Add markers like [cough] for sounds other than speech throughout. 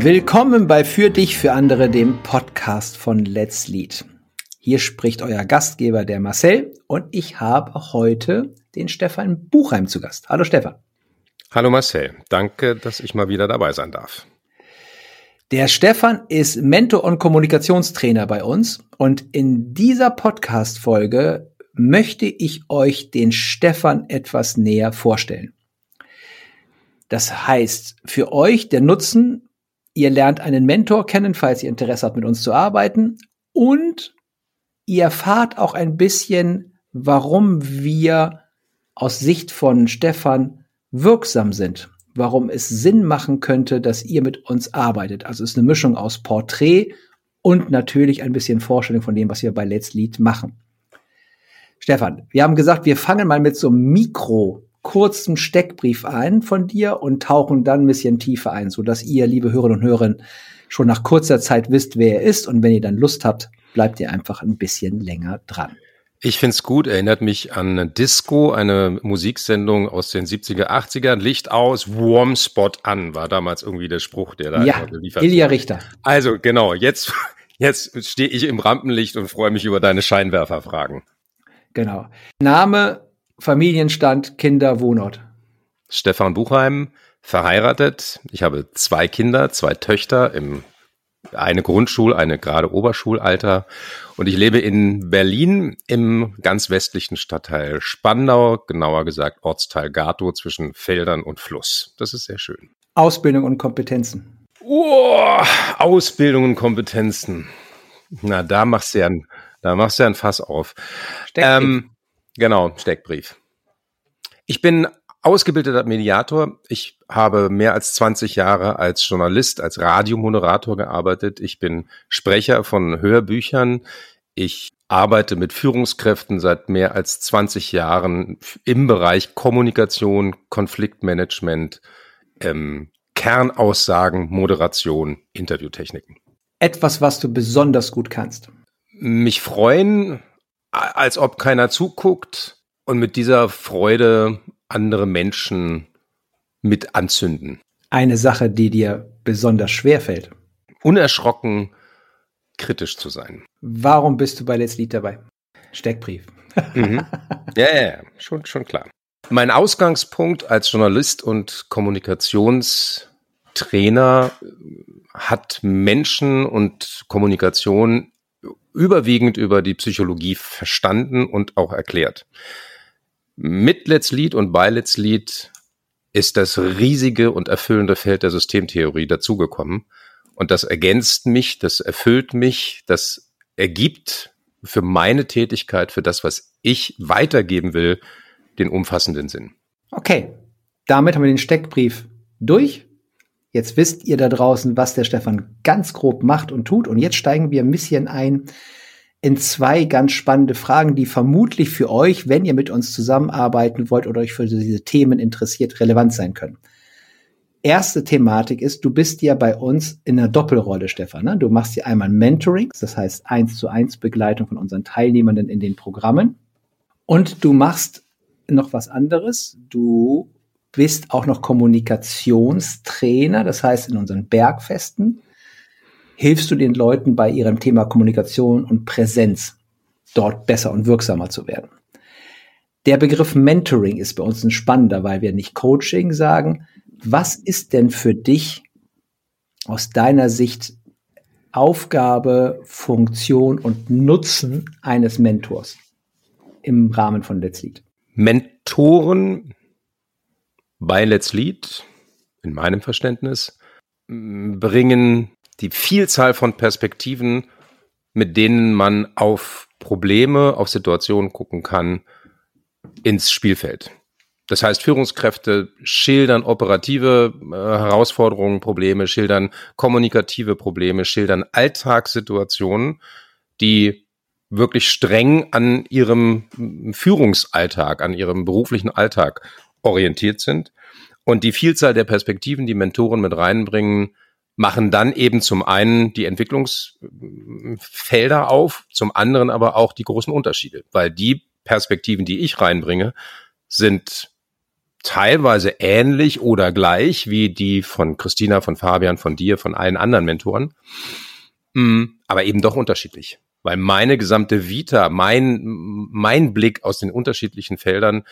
Willkommen bei Für dich, für andere, dem Podcast von Let's Lead. Hier spricht euer Gastgeber, der Marcel, und ich habe heute den Stefan Buchheim zu Gast. Hallo Stefan. Hallo Marcel, danke, dass ich mal wieder dabei sein darf. Der Stefan ist Mentor und Kommunikationstrainer bei uns und in dieser Podcast-Folge möchte ich euch den Stefan etwas näher vorstellen. Das heißt, für euch der Nutzen, ihr lernt einen Mentor kennen, falls ihr Interesse habt, mit uns zu arbeiten und ihr erfahrt auch ein bisschen, warum wir aus Sicht von Stefan wirksam sind warum es Sinn machen könnte, dass ihr mit uns arbeitet. Also es ist eine Mischung aus Porträt und natürlich ein bisschen Vorstellung von dem, was wir bei Let's Lead machen. Stefan, wir haben gesagt, wir fangen mal mit so einem Mikro kurzen Steckbrief ein von dir und tauchen dann ein bisschen tiefer ein, so dass ihr, liebe Hörerinnen und Hörer, schon nach kurzer Zeit wisst, wer er ist und wenn ihr dann Lust habt, bleibt ihr einfach ein bisschen länger dran. Ich find's gut, erinnert mich an Disco, eine Musiksendung aus den 70er, 80ern. Licht aus, Warm Spot an, war damals irgendwie der Spruch, der da ja, geliefert Ilja Richter. Also genau, jetzt, [laughs] jetzt stehe ich im Rampenlicht und freue mich über deine Scheinwerferfragen. Genau. Name, Familienstand, Kinder, Wohnort. Stefan Buchheim, verheiratet. Ich habe zwei Kinder, zwei Töchter im eine Grundschul-, eine gerade Oberschulalter. Und ich lebe in Berlin im ganz westlichen Stadtteil Spandau, genauer gesagt Ortsteil Gato zwischen Feldern und Fluss. Das ist sehr schön. Ausbildung und Kompetenzen. Oh, Ausbildung und Kompetenzen. Na, da machst du ja ein, da machst du ja ein Fass auf. Steckbrief. Ähm, genau, Steckbrief. Ich bin ausgebildeter Mediator. Ich habe mehr als 20 Jahre als Journalist, als Radiomoderator gearbeitet. Ich bin Sprecher von Hörbüchern. Ich arbeite mit Führungskräften seit mehr als 20 Jahren im Bereich Kommunikation, Konfliktmanagement, ähm, Kernaussagen, Moderation, Interviewtechniken. Etwas, was du besonders gut kannst. Mich freuen, als ob keiner zuguckt und mit dieser Freude andere Menschen mit anzünden. Eine Sache, die dir besonders schwer fällt. Unerschrocken kritisch zu sein. Warum bist du bei Let's Lead dabei? Steckbrief. mhm. Ja, ja, ja, schon, schon klar. Mein Ausgangspunkt als Journalist und Kommunikationstrainer hat Menschen und Kommunikation überwiegend über die Psychologie verstanden und auch erklärt. Mit Let's Lead und bei Let's Lead ist das riesige und erfüllende Feld der Systemtheorie dazugekommen. Und das ergänzt mich, das erfüllt mich, das ergibt für meine Tätigkeit, für das, was ich weitergeben will, den umfassenden Sinn. Okay, damit haben wir den Steckbrief durch. Jetzt wisst ihr da draußen, was der Stefan ganz grob macht und tut. Und jetzt steigen wir ein bisschen ein in zwei ganz spannende Fragen, die vermutlich für euch, wenn ihr mit uns zusammenarbeiten wollt oder euch für diese Themen interessiert, relevant sein können. Erste Thematik ist, du bist ja bei uns in einer Doppelrolle, Stefan. Ne? Du machst ja einmal Mentoring, das heißt eins zu eins Begleitung von unseren Teilnehmenden in den Programmen. Und du machst noch was anderes. Du bist auch noch Kommunikationstrainer, das heißt in unseren Bergfesten hilfst du den Leuten bei ihrem Thema Kommunikation und Präsenz dort besser und wirksamer zu werden. Der Begriff Mentoring ist bei uns ein spannender, weil wir nicht Coaching sagen. Was ist denn für dich aus deiner Sicht Aufgabe, Funktion und Nutzen eines Mentors im Rahmen von Let's Lead? Mentoren bei Let's Lead, in meinem Verständnis, bringen die Vielzahl von Perspektiven, mit denen man auf Probleme, auf Situationen gucken kann, ins Spielfeld. Das heißt, Führungskräfte schildern operative äh, Herausforderungen, Probleme, schildern kommunikative Probleme, schildern Alltagssituationen, die wirklich streng an ihrem Führungsalltag, an ihrem beruflichen Alltag orientiert sind. Und die Vielzahl der Perspektiven, die Mentoren mit reinbringen, machen dann eben zum einen die Entwicklungsfelder auf, zum anderen aber auch die großen Unterschiede, weil die Perspektiven, die ich reinbringe, sind teilweise ähnlich oder gleich wie die von Christina, von Fabian, von dir, von allen anderen Mentoren, mm, aber eben doch unterschiedlich. Weil meine gesamte Vita, mein, mein Blick aus den unterschiedlichen Feldern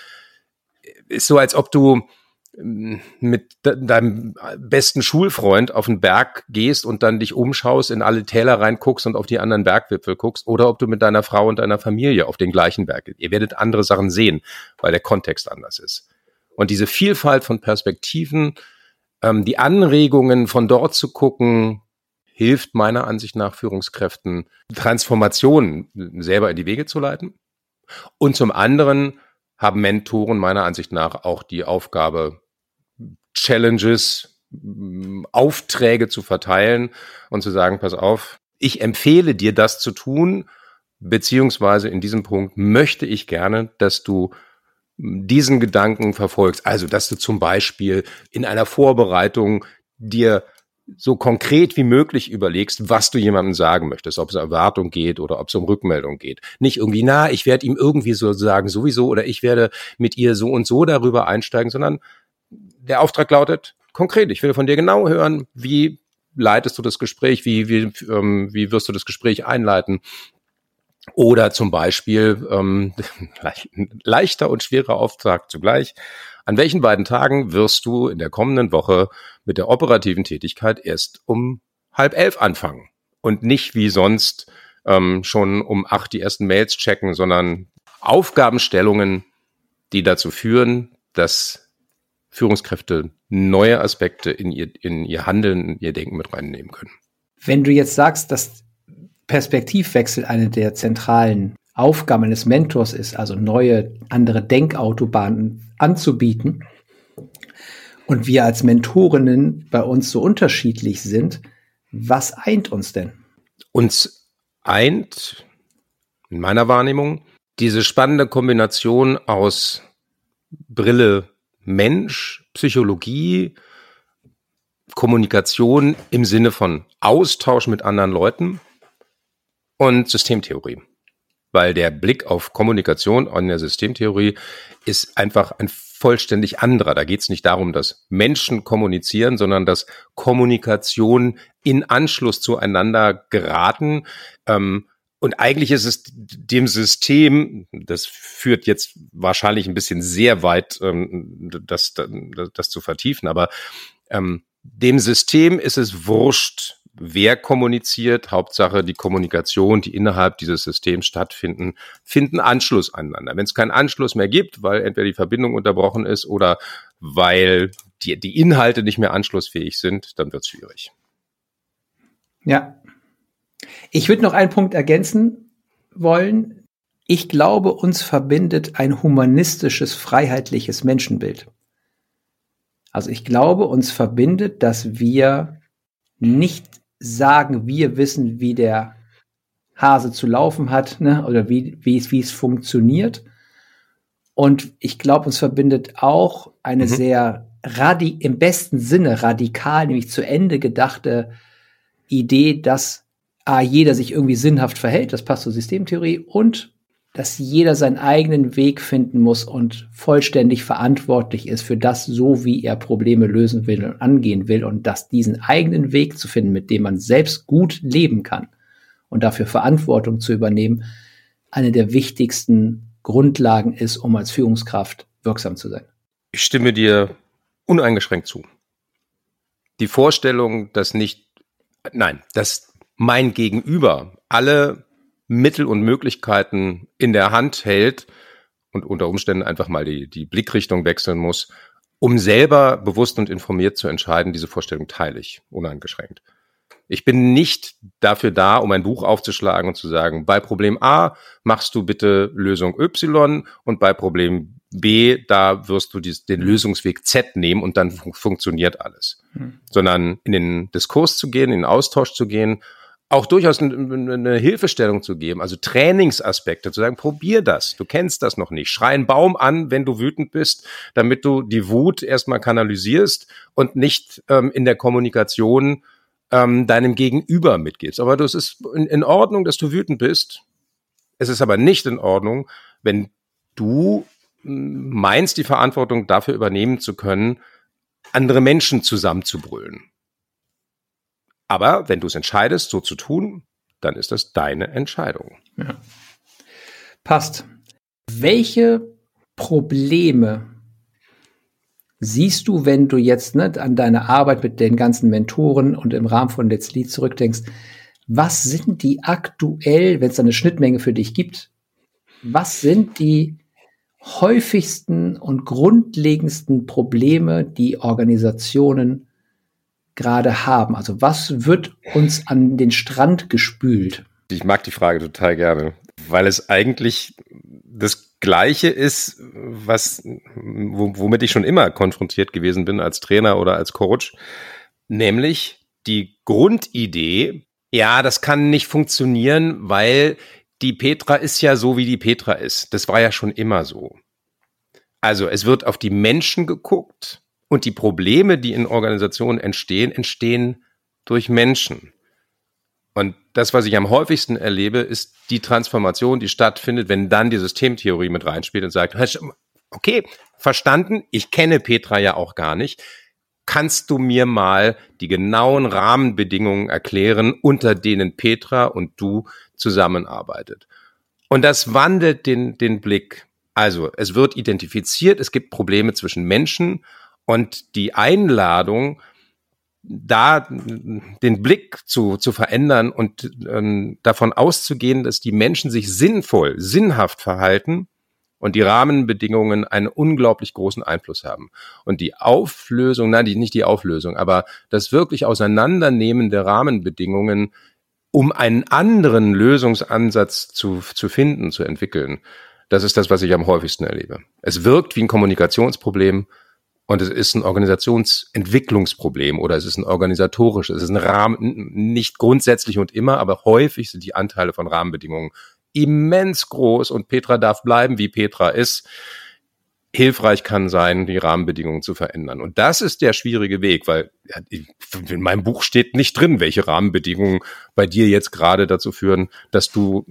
ist so, als ob du mm, mit deinem besten Schulfreund auf den Berg gehst und dann dich umschaust, in alle Täler reinguckst und auf die anderen Bergwipfel guckst, oder ob du mit deiner Frau und deiner Familie auf den gleichen Berg gehst. Ihr werdet andere Sachen sehen, weil der Kontext anders ist. Und diese Vielfalt von Perspektiven, ähm, die Anregungen von dort zu gucken, hilft meiner Ansicht nach Führungskräften, Transformationen selber in die Wege zu leiten. Und zum anderen haben Mentoren meiner Ansicht nach auch die Aufgabe, Challenges, Aufträge zu verteilen und zu sagen, pass auf, ich empfehle dir das zu tun, beziehungsweise in diesem Punkt möchte ich gerne, dass du diesen Gedanken verfolgst. Also, dass du zum Beispiel in einer Vorbereitung dir so konkret wie möglich überlegst, was du jemandem sagen möchtest, ob es um Erwartung geht oder ob es um Rückmeldung geht. Nicht irgendwie, na, ich werde ihm irgendwie so sagen, sowieso, oder ich werde mit ihr so und so darüber einsteigen, sondern der Auftrag lautet konkret, ich will von dir genau hören, wie leitest du das Gespräch, wie, wie, ähm, wie wirst du das Gespräch einleiten, oder zum Beispiel ähm, [laughs] leichter und schwerer Auftrag zugleich. An welchen beiden Tagen wirst du in der kommenden Woche mit der operativen Tätigkeit erst um halb elf anfangen und nicht wie sonst ähm, schon um acht die ersten Mails checken, sondern Aufgabenstellungen, die dazu führen, dass Führungskräfte neue Aspekte in ihr, in ihr Handeln, in ihr Denken mit reinnehmen können. Wenn du jetzt sagst, dass Perspektivwechsel eine der zentralen Aufgaben eines Mentors ist, also neue, andere Denkautobahnen anzubieten. Und wir als Mentorinnen bei uns so unterschiedlich sind, was eint uns denn? Uns eint, in meiner Wahrnehmung, diese spannende Kombination aus Brille Mensch, Psychologie, Kommunikation im Sinne von Austausch mit anderen Leuten und Systemtheorie. Weil der Blick auf Kommunikation in der Systemtheorie ist einfach ein vollständig anderer. Da geht es nicht darum, dass Menschen kommunizieren, sondern dass Kommunikation in Anschluss zueinander geraten. Ähm, und eigentlich ist es dem System, das führt jetzt wahrscheinlich ein bisschen sehr weit, ähm, das, das, das zu vertiefen, aber ähm, dem System ist es wurscht, wer kommuniziert. Hauptsache die Kommunikation, die innerhalb dieses Systems stattfinden, finden Anschluss aneinander. Wenn es keinen Anschluss mehr gibt, weil entweder die Verbindung unterbrochen ist oder weil die, die Inhalte nicht mehr anschlussfähig sind, dann wird es schwierig. Ja. Ich würde noch einen Punkt ergänzen wollen. Ich glaube, uns verbindet ein humanistisches, freiheitliches Menschenbild. Also ich glaube, uns verbindet, dass wir nicht sagen, wir wissen, wie der Hase zu laufen hat, ne? oder wie, wie, es, wie es funktioniert. Und ich glaube, uns verbindet auch eine mhm. sehr radi im besten Sinne radikal, nämlich zu Ende gedachte Idee, dass A, jeder sich irgendwie sinnhaft verhält, das passt zur Systemtheorie, und dass jeder seinen eigenen Weg finden muss und vollständig verantwortlich ist für das, so wie er Probleme lösen will und angehen will und dass diesen eigenen Weg zu finden, mit dem man selbst gut leben kann und dafür Verantwortung zu übernehmen, eine der wichtigsten Grundlagen ist, um als Führungskraft wirksam zu sein. Ich stimme dir uneingeschränkt zu. Die Vorstellung, dass nicht, nein, dass mein Gegenüber alle Mittel und Möglichkeiten in der Hand hält und unter Umständen einfach mal die, die Blickrichtung wechseln muss, um selber bewusst und informiert zu entscheiden, diese Vorstellung teile ich uneingeschränkt. Ich bin nicht dafür da, um ein Buch aufzuschlagen und zu sagen, bei Problem A machst du bitte Lösung Y und bei Problem B, da wirst du dies, den Lösungsweg Z nehmen und dann fun funktioniert alles. Hm. Sondern in den Diskurs zu gehen, in den Austausch zu gehen auch durchaus eine Hilfestellung zu geben, also Trainingsaspekte, zu sagen, probier das, du kennst das noch nicht. Schrei einen Baum an, wenn du wütend bist, damit du die Wut erstmal kanalisierst und nicht ähm, in der Kommunikation ähm, deinem Gegenüber mitgibst. Aber das ist in, in Ordnung, dass du wütend bist. Es ist aber nicht in Ordnung, wenn du meinst, die Verantwortung dafür übernehmen zu können, andere Menschen zusammenzubrüllen. Aber wenn du es entscheidest, so zu tun, dann ist das deine Entscheidung. Ja. Passt. Welche Probleme siehst du, wenn du jetzt ne, an deine Arbeit mit den ganzen Mentoren und im Rahmen von Let's Lead zurückdenkst? Was sind die aktuell, wenn es eine Schnittmenge für dich gibt, was sind die häufigsten und grundlegendsten Probleme, die Organisationen gerade haben? Also was wird uns an den Strand gespült? Ich mag die Frage total gerne, weil es eigentlich das Gleiche ist, was, womit ich schon immer konfrontiert gewesen bin als Trainer oder als Coach, nämlich die Grundidee, ja, das kann nicht funktionieren, weil die Petra ist ja so, wie die Petra ist. Das war ja schon immer so. Also es wird auf die Menschen geguckt und die Probleme, die in Organisationen entstehen, entstehen durch Menschen. Und das, was ich am häufigsten erlebe, ist die Transformation, die stattfindet, wenn dann die Systemtheorie mit reinspielt und sagt, okay, verstanden, ich kenne Petra ja auch gar nicht. Kannst du mir mal die genauen Rahmenbedingungen erklären, unter denen Petra und du zusammenarbeitet? Und das wandelt den, den Blick. Also, es wird identifiziert, es gibt Probleme zwischen Menschen und die Einladung, da den Blick zu, zu verändern und ähm, davon auszugehen, dass die Menschen sich sinnvoll, sinnhaft verhalten und die Rahmenbedingungen einen unglaublich großen Einfluss haben. Und die Auflösung, nein, die, nicht die Auflösung, aber das wirklich Auseinandernehmen der Rahmenbedingungen, um einen anderen Lösungsansatz zu, zu finden, zu entwickeln, das ist das, was ich am häufigsten erlebe. Es wirkt wie ein Kommunikationsproblem, und es ist ein Organisationsentwicklungsproblem oder es ist ein organisatorisches, es ist ein Rahmen, nicht grundsätzlich und immer, aber häufig sind die Anteile von Rahmenbedingungen immens groß und Petra darf bleiben, wie Petra ist hilfreich kann sein, die Rahmenbedingungen zu verändern. Und das ist der schwierige Weg, weil in meinem Buch steht nicht drin, welche Rahmenbedingungen bei dir jetzt gerade dazu führen, dass du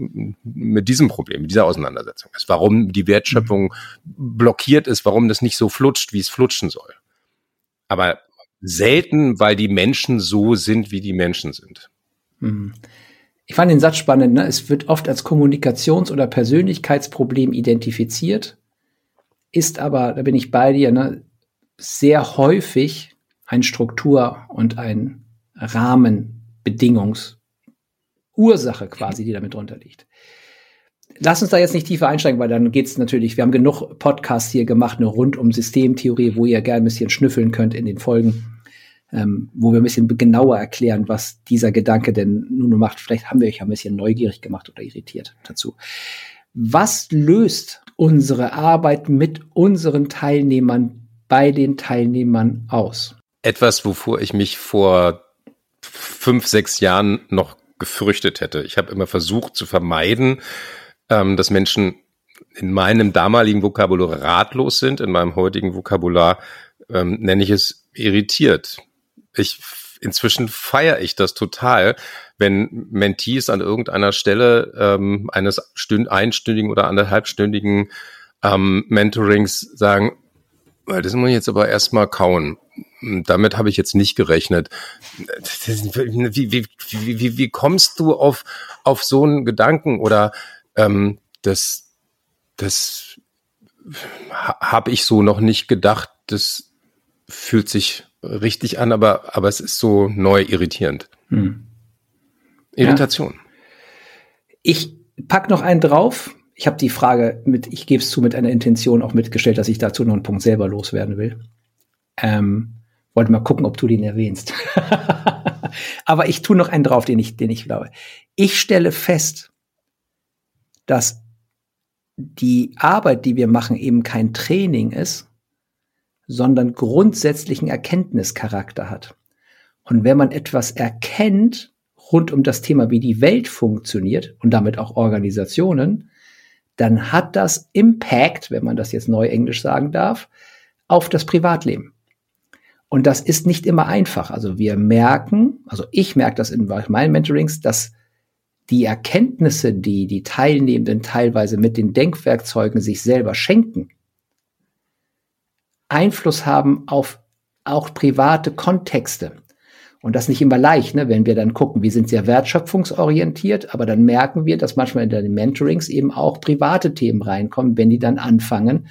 mit diesem Problem, mit dieser Auseinandersetzung ist. Warum die Wertschöpfung blockiert ist, warum das nicht so flutscht, wie es flutschen soll. Aber selten, weil die Menschen so sind, wie die Menschen sind. Mhm. Ich fand den Satz spannend. Ne? Es wird oft als Kommunikations- oder Persönlichkeitsproblem identifiziert ist aber, da bin ich bei dir, ne, sehr häufig ein Struktur- und ein Rahmenbedingungsursache quasi, die damit drunter liegt. Lass uns da jetzt nicht tiefer einsteigen, weil dann geht's natürlich, wir haben genug Podcasts hier gemacht, nur rund um Systemtheorie, wo ihr gerne ein bisschen schnüffeln könnt in den Folgen, ähm, wo wir ein bisschen genauer erklären, was dieser Gedanke denn nun macht. Vielleicht haben wir euch ein bisschen neugierig gemacht oder irritiert dazu. Was löst unsere Arbeit mit unseren Teilnehmern bei den Teilnehmern aus? Etwas, wovor ich mich vor fünf, sechs Jahren noch gefürchtet hätte. Ich habe immer versucht zu vermeiden, ähm, dass Menschen in meinem damaligen Vokabular ratlos sind, in meinem heutigen Vokabular ähm, nenne ich es irritiert. Ich inzwischen feiere ich das total, wenn Mentees an irgendeiner Stelle ähm, eines stünd einstündigen oder anderthalbstündigen ähm, Mentorings sagen, das muss ich jetzt aber erstmal kauen. Damit habe ich jetzt nicht gerechnet. Wie, wie, wie, wie kommst du auf, auf so einen Gedanken? Oder ähm, das, das habe ich so noch nicht gedacht. Das fühlt sich richtig an, aber, aber es ist so neu irritierend. Hm. Irritation. Ja. Ich pack noch einen drauf. Ich habe die Frage mit, ich gebe es zu, mit einer Intention auch mitgestellt, dass ich dazu noch einen Punkt selber loswerden will. Ähm, wollte mal gucken, ob du den erwähnst. [laughs] Aber ich tue noch einen drauf, den ich, den ich glaube. Ich stelle fest, dass die Arbeit, die wir machen, eben kein Training ist, sondern grundsätzlichen Erkenntnischarakter hat. Und wenn man etwas erkennt rund um das Thema, wie die Welt funktioniert und damit auch Organisationen, dann hat das Impact, wenn man das jetzt neu Englisch sagen darf, auf das Privatleben. Und das ist nicht immer einfach. Also wir merken, also ich merke das in meinen Mentorings, dass die Erkenntnisse, die die Teilnehmenden teilweise mit den Denkwerkzeugen sich selber schenken, Einfluss haben auf auch private Kontexte. Und das nicht immer leicht, ne? wenn wir dann gucken, wir sind sehr wertschöpfungsorientiert, aber dann merken wir, dass manchmal in den Mentorings eben auch private Themen reinkommen, wenn die dann anfangen,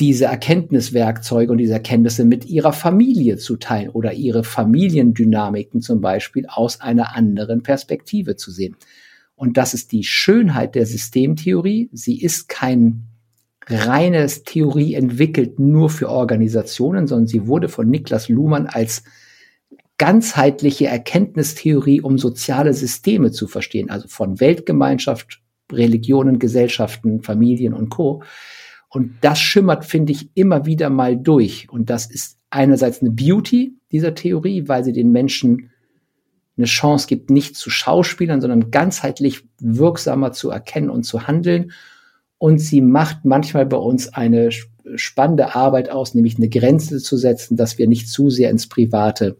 diese Erkenntniswerkzeuge und diese Erkenntnisse mit ihrer Familie zu teilen oder ihre Familiendynamiken zum Beispiel aus einer anderen Perspektive zu sehen. Und das ist die Schönheit der Systemtheorie. Sie ist kein reines Theorie entwickelt nur für Organisationen, sondern sie wurde von Niklas Luhmann als ganzheitliche Erkenntnistheorie, um soziale Systeme zu verstehen, also von Weltgemeinschaft, Religionen, Gesellschaften, Familien und Co. Und das schimmert, finde ich, immer wieder mal durch. Und das ist einerseits eine Beauty dieser Theorie, weil sie den Menschen eine Chance gibt, nicht zu Schauspielern, sondern ganzheitlich wirksamer zu erkennen und zu handeln. Und sie macht manchmal bei uns eine spannende Arbeit aus, nämlich eine Grenze zu setzen, dass wir nicht zu sehr ins Private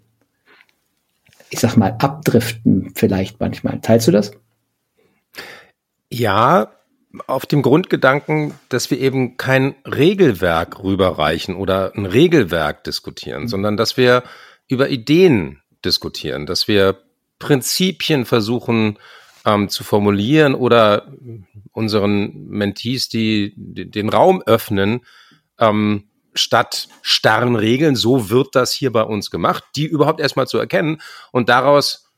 ich sag mal, abdriften vielleicht manchmal. Teilst du das? Ja, auf dem Grundgedanken, dass wir eben kein Regelwerk rüberreichen oder ein Regelwerk diskutieren, mhm. sondern dass wir über Ideen diskutieren, dass wir Prinzipien versuchen ähm, zu formulieren oder unseren Mentees, die, die den Raum öffnen, ähm, statt starren Regeln, so wird das hier bei uns gemacht, die überhaupt erstmal zu erkennen und daraus,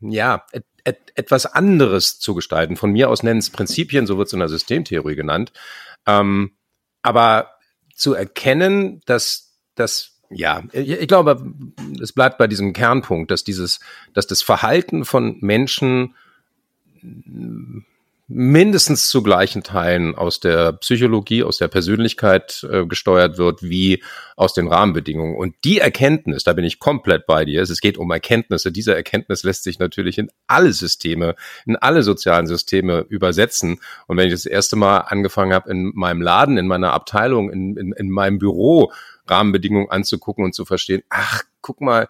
ja, et, et, etwas anderes zu gestalten. Von mir aus nennen es Prinzipien, so wird es in der Systemtheorie genannt. Ähm, aber zu erkennen, dass das ja, ich, glaube, es bleibt bei diesem Kernpunkt, dass dieses, dass das Verhalten von Menschen mindestens zu gleichen Teilen aus der Psychologie, aus der Persönlichkeit äh, gesteuert wird, wie aus den Rahmenbedingungen. Und die Erkenntnis, da bin ich komplett bei dir, es geht um Erkenntnisse. Diese Erkenntnis lässt sich natürlich in alle Systeme, in alle sozialen Systeme übersetzen. Und wenn ich das erste Mal angefangen habe, in meinem Laden, in meiner Abteilung, in, in, in meinem Büro Rahmenbedingungen anzugucken und zu verstehen, ach, guck mal,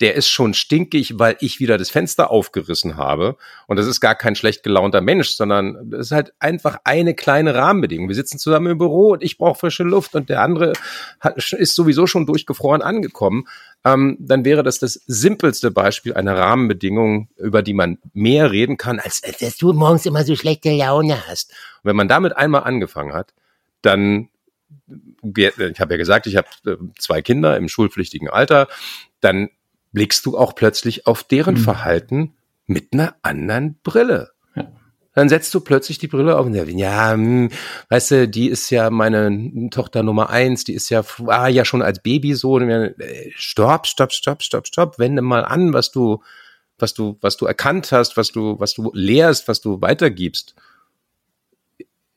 der ist schon stinkig, weil ich wieder das Fenster aufgerissen habe. Und das ist gar kein schlecht gelaunter Mensch, sondern das ist halt einfach eine kleine Rahmenbedingung. Wir sitzen zusammen im Büro und ich brauche frische Luft und der andere hat, ist sowieso schon durchgefroren angekommen. Ähm, dann wäre das das simpelste Beispiel einer Rahmenbedingung, über die man mehr reden kann, als dass du morgens immer so schlechte Laune hast. Und wenn man damit einmal angefangen hat, dann ich habe ja gesagt, ich habe äh, zwei Kinder im schulpflichtigen Alter, dann blickst du auch plötzlich auf deren mhm. Verhalten mit einer anderen Brille. Ja. Dann setzt du plötzlich die Brille auf und sagst, ja, hm, weißt du, die ist ja meine Tochter Nummer eins, die ist ja, war ja schon als Baby so. Äh, stopp, stopp, stopp, stopp, stopp, wende mal an, was du, was du, was du erkannt hast, was du, was du lehrst, was du weitergibst.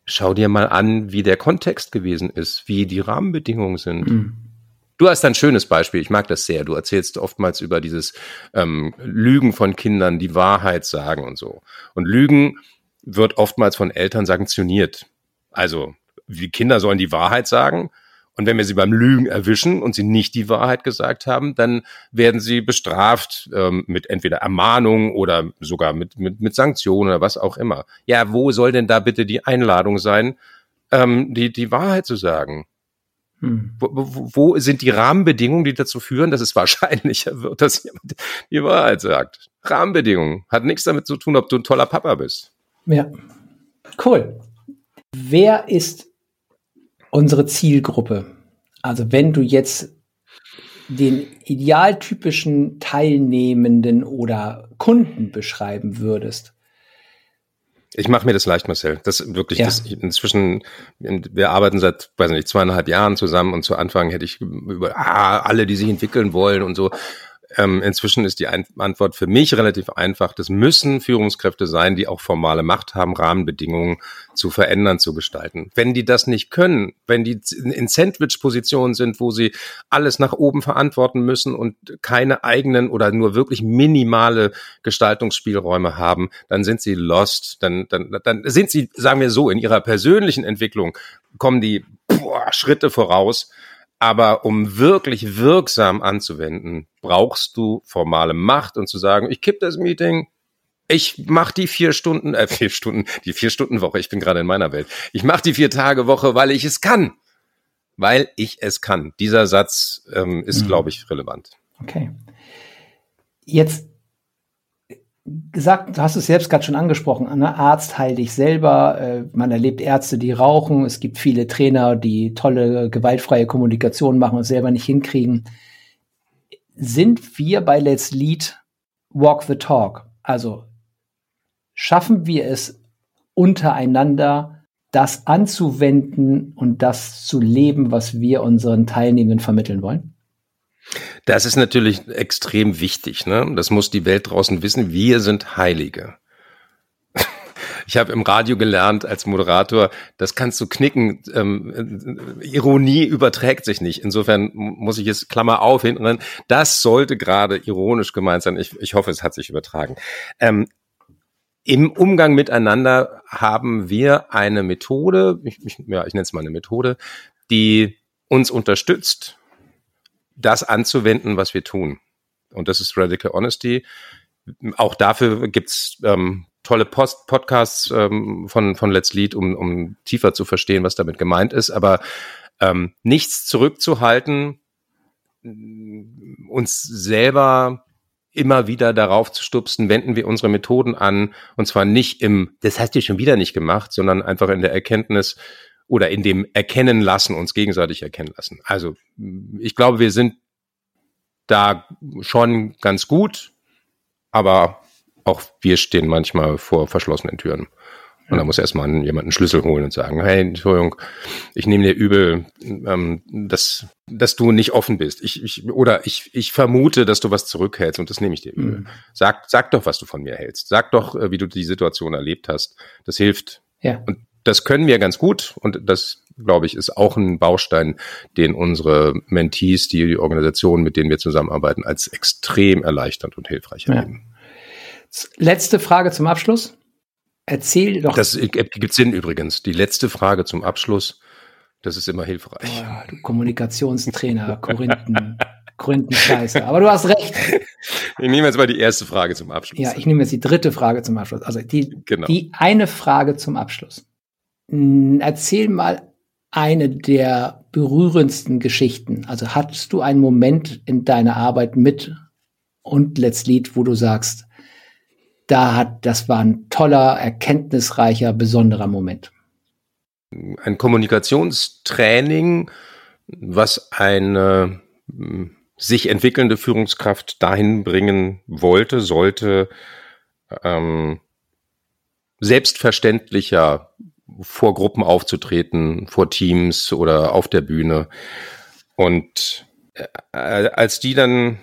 Schau dir mal an, wie der Kontext gewesen ist, wie die Rahmenbedingungen sind. Mhm. Du hast ein schönes Beispiel, ich mag das sehr. Du erzählst oftmals über dieses ähm, Lügen von Kindern, die Wahrheit sagen und so. Und Lügen wird oftmals von Eltern sanktioniert. Also, die Kinder sollen die Wahrheit sagen. Und wenn wir sie beim Lügen erwischen und sie nicht die Wahrheit gesagt haben, dann werden sie bestraft ähm, mit entweder Ermahnung oder sogar mit, mit, mit Sanktionen oder was auch immer. Ja, wo soll denn da bitte die Einladung sein, ähm, die, die Wahrheit zu sagen? Hm. Wo, wo, sind die Rahmenbedingungen, die dazu führen, dass es [laughs] wahrscheinlicher wird, dass jemand die Wahrheit sagt? Rahmenbedingungen. Hat nichts damit zu tun, ob du ein toller Papa bist. Ja. Cool. Wer ist unsere Zielgruppe? Also wenn du jetzt den idealtypischen Teilnehmenden oder Kunden beschreiben würdest, ich mache mir das leicht, Marcel. Das wirklich, ja. das inzwischen, wir arbeiten seit, weiß nicht, zweieinhalb Jahren zusammen und zu Anfang hätte ich über ah, alle, die sich entwickeln wollen und so, ähm, inzwischen ist die Ein Antwort für mich relativ einfach. Das müssen Führungskräfte sein, die auch formale Macht haben, Rahmenbedingungen zu verändern, zu gestalten. Wenn die das nicht können, wenn die in Sandwich-Positionen sind, wo sie alles nach oben verantworten müssen und keine eigenen oder nur wirklich minimale Gestaltungsspielräume haben, dann sind sie lost. Dann, dann, dann sind sie, sagen wir so, in ihrer persönlichen Entwicklung kommen die boah, Schritte voraus aber um wirklich wirksam anzuwenden, brauchst du formale Macht und zu sagen, ich kipp das Meeting, ich mach die vier Stunden, äh, vier Stunden, die vier Stunden Woche, ich bin gerade in meiner Welt. Ich mach die vier Tage Woche, weil ich es kann. weil ich es kann. Dieser Satz ähm, ist, mhm. glaube ich, relevant. Okay. Jetzt gesagt, du hast es selbst gerade schon angesprochen, ne? Arzt heil dich selber, äh, man erlebt Ärzte, die rauchen, es gibt viele Trainer, die tolle gewaltfreie Kommunikation machen und selber nicht hinkriegen. Sind wir bei Let's Lead Walk the Talk? Also schaffen wir es untereinander, das anzuwenden und das zu leben, was wir unseren Teilnehmenden vermitteln wollen? Das ist natürlich extrem wichtig. Ne? Das muss die Welt draußen wissen. Wir sind Heilige. [laughs] Ich habe im Radio gelernt als Moderator, das kannst du knicken. Ähm, Ironie überträgt sich nicht. Insofern muss ich es Klammer auf hinten rein. Das sollte gerade ironisch gemeint sein. Ich, ich hoffe, es hat sich übertragen. Ähm, Im Umgang miteinander haben wir eine Methode, ich, ich, ja, ich nenne es mal eine Methode, die uns unterstützt, das anzuwenden, was wir tun. Und das ist Radical Honesty. Auch dafür gibt's ähm, tolle Post Podcasts ähm, von, von Let's Lead, um, um tiefer zu verstehen, was damit gemeint ist. Aber ähm, nichts zurückzuhalten, uns selber immer wieder darauf zu stupsen, wenden wir unsere Methoden an. Und zwar nicht im, das hast du schon wieder nicht gemacht, sondern einfach in der Erkenntnis, oder in dem Erkennen lassen, uns gegenseitig erkennen lassen. Also ich glaube, wir sind da schon ganz gut, aber auch wir stehen manchmal vor verschlossenen Türen. Und da muss erstmal jemand einen Schlüssel holen und sagen, hey, Entschuldigung, ich nehme dir übel, ähm, dass, dass du nicht offen bist. Ich, ich, oder ich, ich vermute, dass du was zurückhältst und das nehme ich dir übel. Mhm. Sag, sag doch, was du von mir hältst. Sag doch, äh, wie du die Situation erlebt hast. Das hilft. Ja. Und das können wir ganz gut und das, glaube ich, ist auch ein Baustein, den unsere Mentees, die Organisationen, mit denen wir zusammenarbeiten, als extrem erleichternd und hilfreich erleben. Ja. Letzte Frage zum Abschluss. Erzähl doch. Das gibt Sinn übrigens. Die letzte Frage zum Abschluss, das ist immer hilfreich. Oh, du Kommunikationstrainer, [laughs] Korinthen. Gründen scheiße. Aber du hast recht. Ich nehme jetzt mal die erste Frage zum Abschluss. Ja, ich nehme jetzt die dritte Frage zum Abschluss. Also die, genau. die eine Frage zum Abschluss. Hm, erzähl mal eine der berührendsten Geschichten. Also hattest du einen Moment in deiner Arbeit mit und Let's Lead, wo du sagst, da hat, das war ein toller, erkenntnisreicher, besonderer Moment. Ein Kommunikationstraining, was eine hm, sich entwickelnde Führungskraft dahin bringen wollte, sollte, ähm, selbstverständlicher vor Gruppen aufzutreten, vor Teams oder auf der Bühne. Und äh, als die dann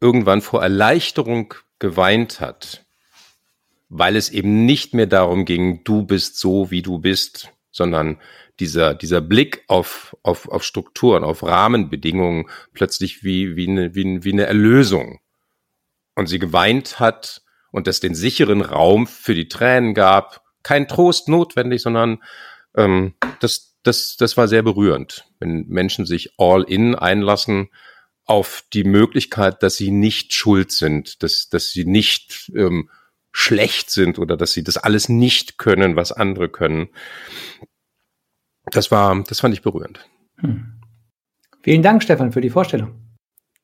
irgendwann vor Erleichterung geweint hat, weil es eben nicht mehr darum ging, du bist so, wie du bist, sondern dieser, dieser Blick auf, auf, auf Strukturen, auf Rahmenbedingungen plötzlich wie, wie, eine, wie, wie eine Erlösung. Und sie geweint hat und es den sicheren Raum für die Tränen gab kein Trost notwendig, sondern ähm, das, das, das war sehr berührend, wenn Menschen sich all in einlassen auf die Möglichkeit, dass sie nicht schuld sind, dass, dass sie nicht ähm, schlecht sind oder dass sie das alles nicht können, was andere können. Das war, das fand ich berührend. Hm. Vielen Dank, Stefan, für die Vorstellung.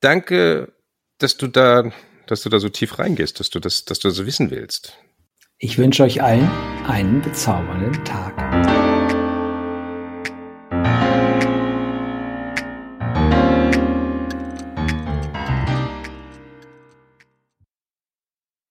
Danke, dass du da, dass du da so tief reingehst, dass du das, dass du das wissen willst. Ich wünsche euch allen einen bezaubernden Tag.